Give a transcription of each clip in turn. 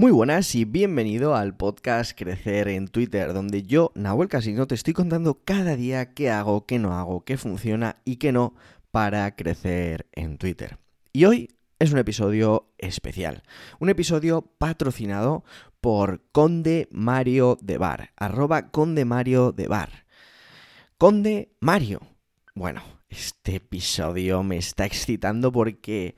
Muy buenas y bienvenido al podcast Crecer en Twitter, donde yo, Nahuel Casino, te estoy contando cada día qué hago, qué no hago, qué funciona y qué no para crecer en Twitter. Y hoy es un episodio especial, un episodio patrocinado por Conde Mario de Bar, arroba Conde Mario de Bar. Conde Mario. Bueno, este episodio me está excitando porque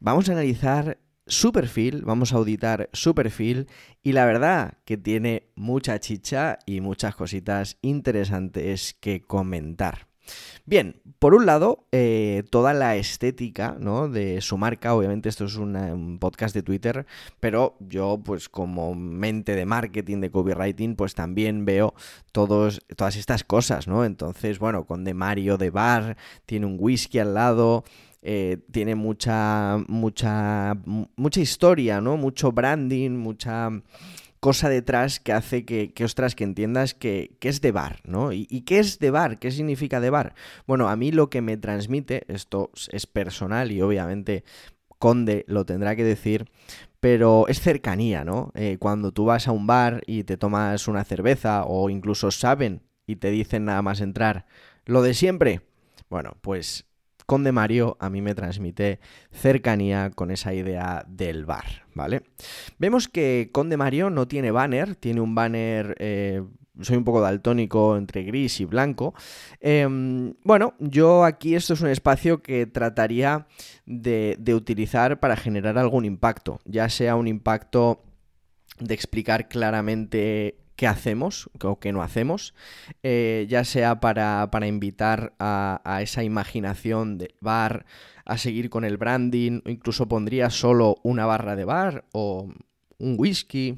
vamos a analizar su perfil, vamos a auditar su perfil y la verdad que tiene mucha chicha y muchas cositas interesantes que comentar. Bien, por un lado, eh, toda la estética ¿no? de su marca, obviamente esto es un podcast de Twitter, pero yo pues como mente de marketing, de copywriting, pues también veo todos, todas estas cosas, ¿no? Entonces, bueno, con de Mario de Bar, tiene un whisky al lado, eh, tiene mucha, mucha, mucha historia, ¿no? Mucho branding, mucha cosa detrás que hace que, que ostras, que entiendas que, es de bar, ¿no? ¿Y, ¿Y, qué es de bar? ¿Qué significa de bar? Bueno, a mí lo que me transmite, esto es personal y obviamente Conde lo tendrá que decir, pero es cercanía, ¿no? Eh, cuando tú vas a un bar y te tomas una cerveza o incluso saben y te dicen nada más entrar, lo de siempre, bueno, pues Conde Mario a mí me transmite cercanía con esa idea del bar, ¿vale? Vemos que Conde Mario no tiene banner, tiene un banner... Eh, soy un poco daltónico entre gris y blanco. Em, bueno, yo aquí esto es un espacio que trataría de, de utilizar para generar algún impacto, ya sea un impacto de explicar claramente qué hacemos o qué no hacemos, eh, ya sea para, invitar a, esa imaginación del bar, a seguir con el branding, o incluso pondría solo una barra de bar o un whisky.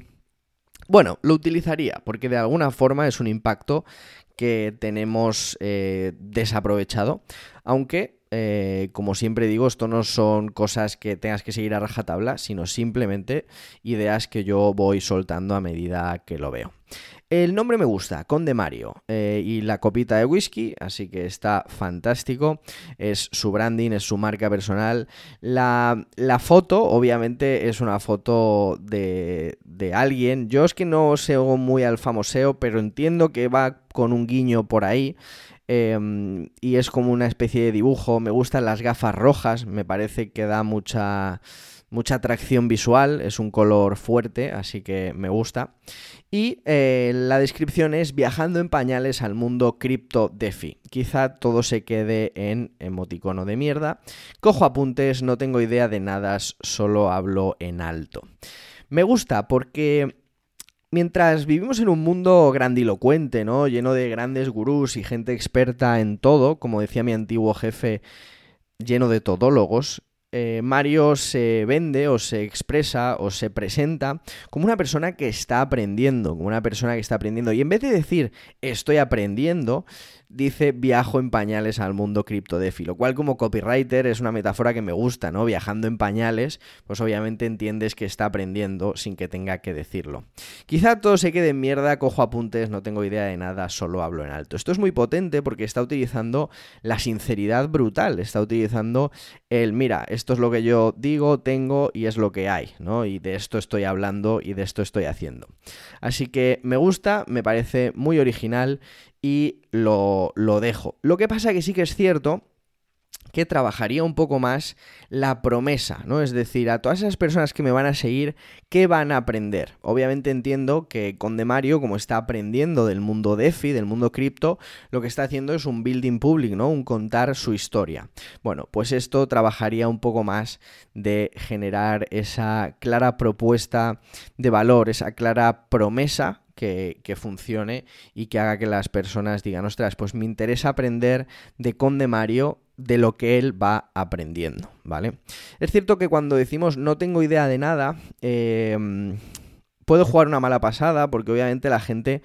Bueno, lo utilizaría porque de alguna forma es un impacto que tenemos eh, desaprovechado, aunque eh, como siempre digo, esto no son cosas que tengas que seguir a rajatabla, sino simplemente ideas que yo voy soltando a medida que lo veo. El nombre me gusta, Conde Mario, eh, y la copita de whisky, así que está fantástico. Es su branding, es su marca personal. La, foto, obviamente, es una foto de, de alguien. Yo es que no sé muy al famoseo, pero entiendo que va con un guiño por ahí. Em, y es como una especie de dibujo. Me gustan las gafas rojas, me parece que da mucha, mucha atracción visual, es un color fuerte, así que me gusta. Y eh, la descripción es viajando en pañales al mundo cripto DeFi. Quizá todo se quede en emoticono de mierda. Cojo apuntes, no tengo idea de nada, solo hablo en alto. Me gusta porque Mientras vivimos en un mundo grandilocuente, ¿no? Lleno de grandes gurús y gente experta en todo, como decía mi antiguo jefe, lleno de todólogos, eh, Mario se vende o se expresa o se presenta como una persona que está aprendiendo, como una persona que está aprendiendo. Y en vez de decir estoy aprendiendo, dice viajo en pañales al mundo criptodefi, lo cual como copywriter es una metáfora que me gusta, ¿no? Viajando en pañales, pues obviamente entiendes que está aprendiendo sin que tenga que decirlo. Quizá todo se quede en mierda, cojo apuntes, no tengo idea de nada, solo hablo en alto. Esto es muy potente porque está utilizando la sinceridad brutal, está utilizando el, mira, esto es lo que yo digo, tengo y es lo que hay, ¿no? Y de esto estoy hablando y de esto estoy haciendo. Así que me gusta, me parece muy original y lo, lo dejo. Lo que pasa que sí que es cierto que trabajaría un poco más la promesa, ¿no? Es decir, a todas esas personas que me van a seguir, ¿qué van a aprender? Obviamente entiendo que con Mario, como está aprendiendo del mundo DeFi, del mundo cripto, lo que está haciendo es un building public, ¿no? Un contar su historia. Bueno, pues esto trabajaría un poco más de generar esa clara propuesta de valor, esa clara promesa que, funcione y que haga que las personas digan, ostras, pues me interesa aprender de Conde Mario de lo que él va aprendiendo, ¿vale? Es cierto que cuando decimos no tengo idea de nada, eh, puede jugar una mala pasada porque obviamente la gente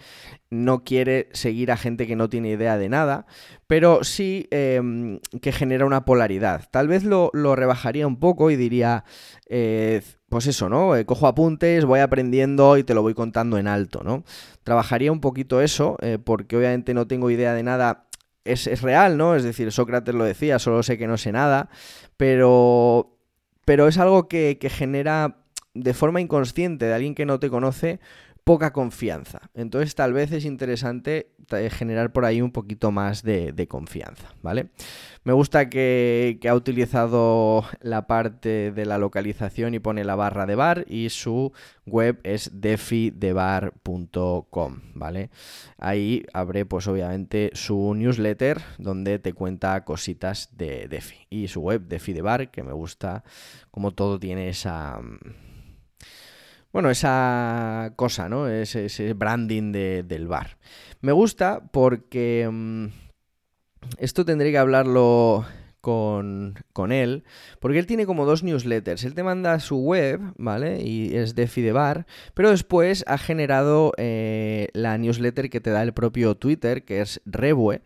no quiere seguir a gente que no tiene idea de nada, pero sí em, que genera una polaridad. Tal vez lo, rebajaría un poco y diría, eh, pues eso, ¿no? Eh, cojo apuntes, voy aprendiendo y te lo voy contando en alto, ¿no? Trabajaría un poquito eso eh, porque obviamente no tengo idea de nada. Es, es real, ¿no? Es decir, Sócrates lo decía, solo sé que no sé nada, pero, pero es algo que, que genera de forma inconsciente de alguien que no te conoce poca confianza. Entonces tal vez es interesante eh, generar por ahí un poquito más de, confianza, ¿vale? Me gusta que, ha utilizado la parte de la localización y pone la barra de bar y su web es defidebar.com, ¿vale? Ahí abre pues obviamente su newsletter donde te cuenta cositas de Defi y su web Defi de Bar que me gusta como todo tiene esa bueno, esa cosa, ¿no? Ese, ese branding del bar. Me gusta porque mm, esto tendré que hablarlo con, él, porque él tiene como dos newsletters. Él te manda su web, ¿vale? Y es de Fidebar, pero después ha generado eh, la newsletter que te da el propio Twitter, que es Rebue,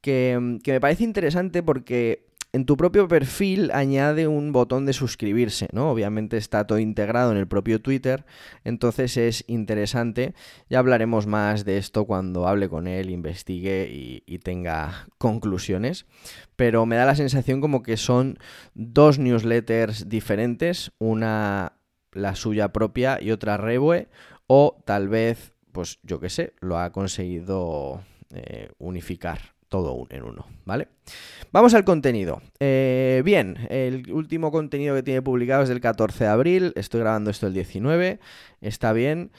que, que me parece interesante porque en tu propio perfil añade un botón de suscribirse, ¿no? Obviamente está todo integrado en el propio Twitter, entonces es interesante. Ya hablaremos más de esto cuando hable con él, investigue y, tenga conclusiones. Pero me da la sensación como que son dos newsletters diferentes, una la suya propia y otra Rebue, o tal vez, pues yo qué sé, lo ha conseguido eh, unificar todo en uno, ¿vale? Vamos al contenido. Eh, bien, el último contenido que tiene publicado es del 14 de abril, estoy grabando esto el 19, está bien.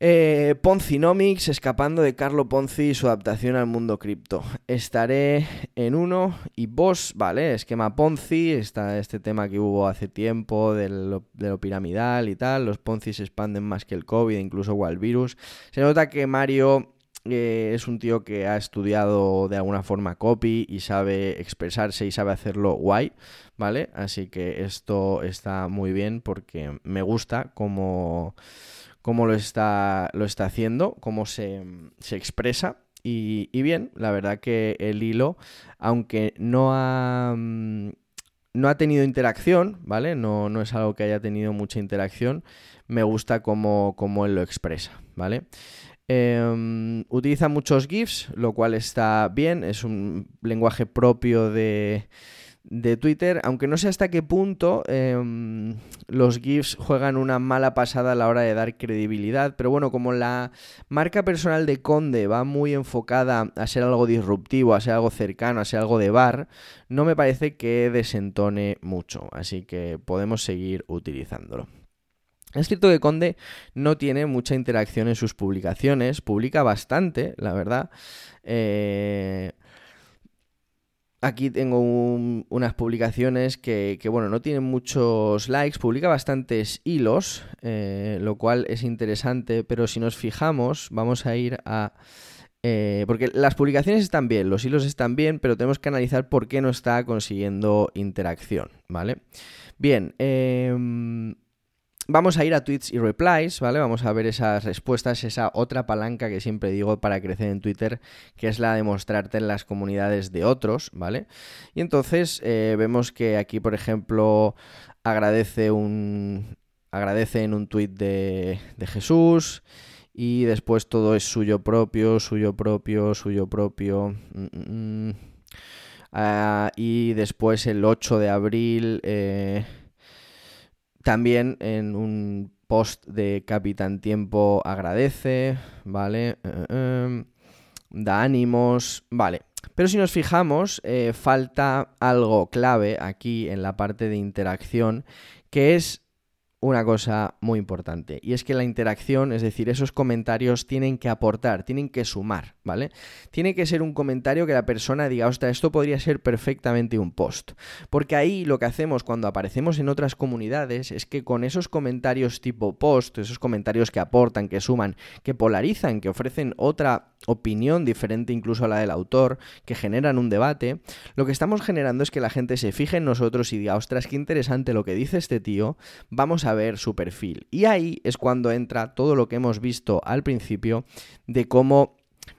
Eh, Ponzinomics, escapando de Carlo Ponzi y su adaptación al mundo cripto. Estaré en uno y vos, ¿vale? Esquema Ponzi, está este tema que hubo hace tiempo de lo, piramidal y tal. Los Ponzi se expanden más que el COVID, incluso el virus. Se nota que Mario eh, es un tío que ha estudiado de alguna forma copy y sabe expresarse y sabe hacerlo guay, ¿vale? Así que esto está muy bien porque me gusta cómo, cómo lo, está, lo está haciendo, cómo se, expresa. Y, bien, la verdad que el hilo, aunque no ha, mm, no ha tenido interacción, ¿vale? No, no es algo que haya tenido mucha interacción, me gusta cómo, cómo él lo expresa, ¿vale? Em, utiliza muchos GIFs, lo cual está bien, es un lenguaje propio de, Twitter, aunque no sé hasta qué punto em, los GIFs juegan una mala pasada a la hora de dar credibilidad, pero bueno, como la marca personal de Conde va muy enfocada a ser algo disruptivo, a ser algo cercano, a ser algo de bar, no me parece que desentone mucho, así que podemos seguir utilizándolo. Es cierto que Conde no tiene mucha interacción en sus publicaciones, publica bastante, la verdad. Eh, aquí tengo unas publicaciones que, bueno, no tienen muchos likes, publica bastantes hilos, eh, lo cual es interesante, pero si nos fijamos, vamos a ir a... Eh, porque las publicaciones están bien, los hilos están bien, pero tenemos que analizar por qué no está consiguiendo interacción, ¿vale? Bien, eh, Vamos a ir a tweets y replies, ¿vale? Vamos a ver esas respuestas, esa otra palanca que siempre digo para crecer en Twitter, que es la de mostrarte en las comunidades de otros, ¿vale? Y entonces eh, vemos que aquí, por ejemplo, agradece un agradece en un tweet de, Jesús y después todo es suyo propio, suyo propio, suyo propio. Mm, mm, mm. Ah, y después el 8 de abril... Eh, también en un post de Capitán Tiempo agradece, ¿vale? Eh, em, da ánimos, vale. Pero si nos fijamos, eh, falta algo clave aquí en la parte de interacción, que es una cosa muy importante y es que la interacción, es decir, esos comentarios tienen que aportar, tienen que sumar, ¿vale? Tiene que ser un comentario que la persona diga, ostras, esto podría ser perfectamente un post. Porque ahí lo que hacemos cuando aparecemos en otras comunidades es que con esos comentarios tipo post, esos comentarios que aportan, que suman, que polarizan, que ofrecen otra opinión diferente incluso a la del autor, que generan un debate, lo que estamos generando es que la gente se fije en nosotros y diga, ostras, qué interesante lo que dice este tío, vamos a ver su perfil. Y ahí es cuando entra todo lo que hemos visto al principio de cómo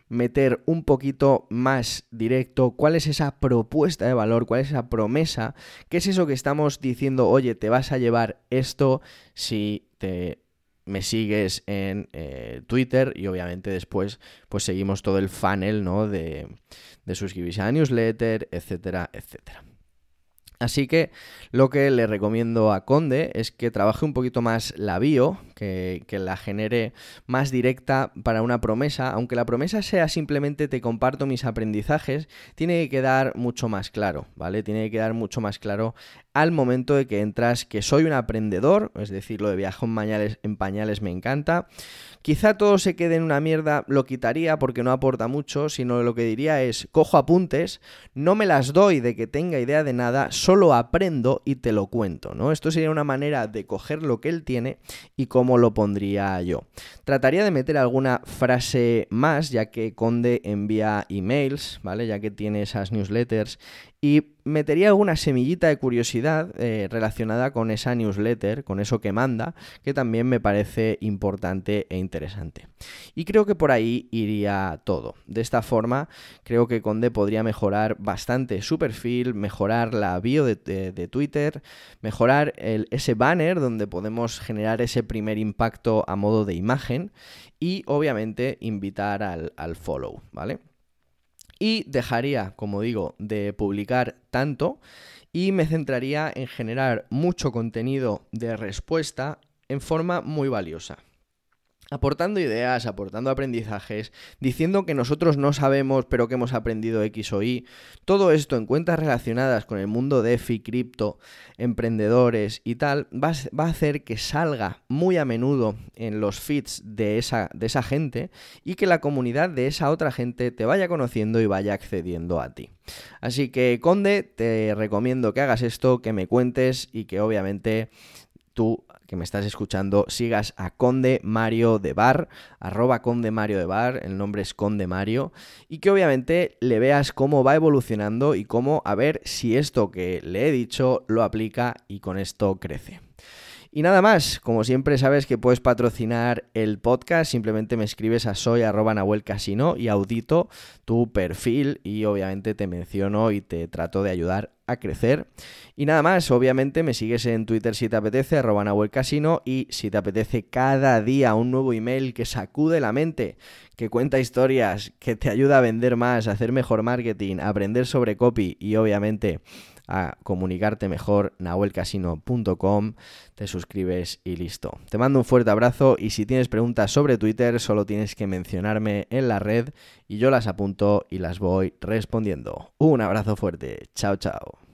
meter un poquito más directo cuál es esa propuesta de valor, cuál es esa promesa, qué es eso que estamos diciendo, oye, te vas a llevar esto si te me sigues en eh, Twitter y obviamente después pues seguimos todo el funnel ¿no? de, de suscribirse a newsletter, etcétera, etcétera. Así que lo que le recomiendo a Conde es que trabaje un poquito más la bio, que, la genere más directa para una promesa. Aunque la promesa sea simplemente te comparto mis aprendizajes, tiene que quedar mucho más claro, ¿vale? Tiene que quedar mucho más claro al momento de que entras que soy un aprendedor, es decir, lo de viaje en pañales, en pañales me encanta. Quizá todo se quede en una mierda, lo quitaría porque no aporta mucho, sino lo que diría es, cojo apuntes, no me las doy de que tenga idea de nada, solo aprendo y te lo cuento, ¿no? Esto sería una manera de coger lo que él tiene y cómo lo pondría yo. Trataría de meter alguna frase más, ya que Conde envía emails, ¿vale? Ya que tiene esas newsletters y metería alguna semillita de curiosidad eh, relacionada con esa newsletter, con eso que manda, que también me parece importante e interesante. Y creo que por ahí iría todo. De esta forma, creo que Conde podría mejorar bastante su perfil, mejorar la bio de, Twitter, mejorar ese banner donde podemos generar ese primer impacto a modo de imagen y obviamente invitar al, al follow, ¿vale? Y dejaría, como digo, de publicar tanto y me centraría en generar mucho contenido de respuesta en forma muy valiosa aportando ideas, aportando aprendizajes, diciendo que nosotros no sabemos pero que hemos aprendido X o Y, todo esto en cuentas relacionadas con el mundo de EFI, cripto, emprendedores y tal, va, a hacer que salga muy a menudo en los feeds de esa, de esa gente y que la comunidad de esa otra gente te vaya conociendo y vaya accediendo a ti. Así que, Conde, te recomiendo que hagas esto, que me cuentes y que obviamente tú que me estás escuchando sigas a Conde Mario de Bar, arroba Conde Mario de Bar, el nombre es Conde Mario, y que obviamente le veas cómo va evolucionando y cómo a ver si esto que le he dicho lo aplica y con esto crece. Y nada más, como siempre sabes que puedes patrocinar el podcast, simplemente me escribes a soy arroba Casino y audito tu perfil y obviamente te menciono y te trato de ayudar a crecer. Y nada más, obviamente me sigues en Twitter si te apetece, arroba Casino y si te apetece cada día un nuevo email que sacude la mente, que cuenta historias, que te ayuda a vender más, a hacer mejor marketing, a aprender sobre copy y obviamente a comunicarte mejor, nahuelcasino.com, te suscribes y listo. Te mando un fuerte abrazo y si tienes preguntas sobre Twitter solo tienes que mencionarme en la red y yo las apunto y las voy respondiendo. Un abrazo fuerte, chao chao.